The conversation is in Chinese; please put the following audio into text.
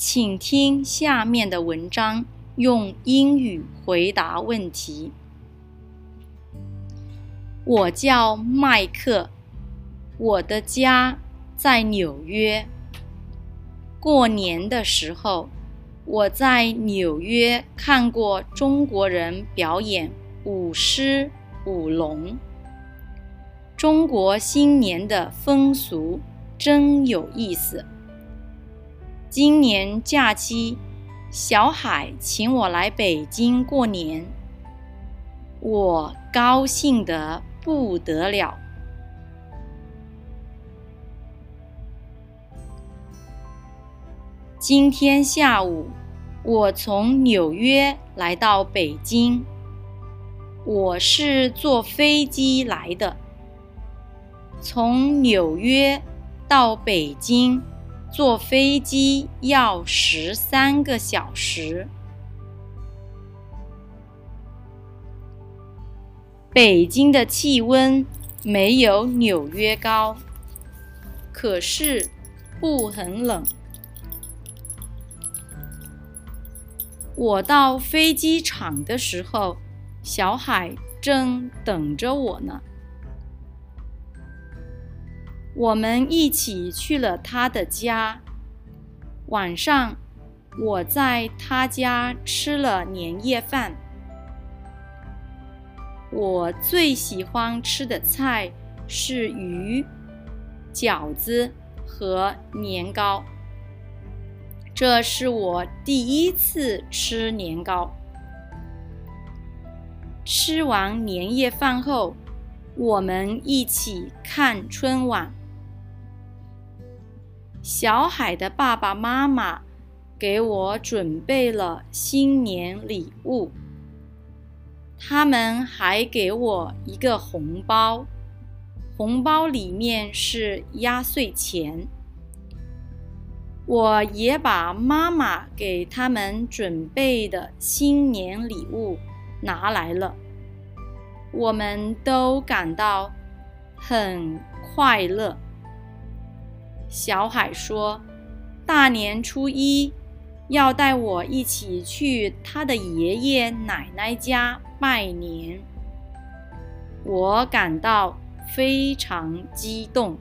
请听下面的文章，用英语回答问题。我叫麦克，我的家在纽约。过年的时候，我在纽约看过中国人表演舞狮、舞龙。中国新年的风俗真有意思。今年假期，小海请我来北京过年，我高兴得不得了。今天下午，我从纽约来到北京，我是坐飞机来的。从纽约到北京，坐飞机要十三个小时。北京的气温没有纽约高，可是不很冷。我到飞机场的时候，小海正等着我呢。我们一起去了他的家。晚上，我在他家吃了年夜饭。我最喜欢吃的菜是鱼、饺子和年糕。这是我第一次吃年糕。吃完年夜饭后，我们一起看春晚。小海的爸爸妈妈给我准备了新年礼物。他们还给我一个红包，红包里面是压岁钱。我也把妈妈给他们准备的新年礼物拿来了，我们都感到很快乐。小海说：“大年初一。”要带我一起去他的爷爷奶奶家拜年，我感到非常激动。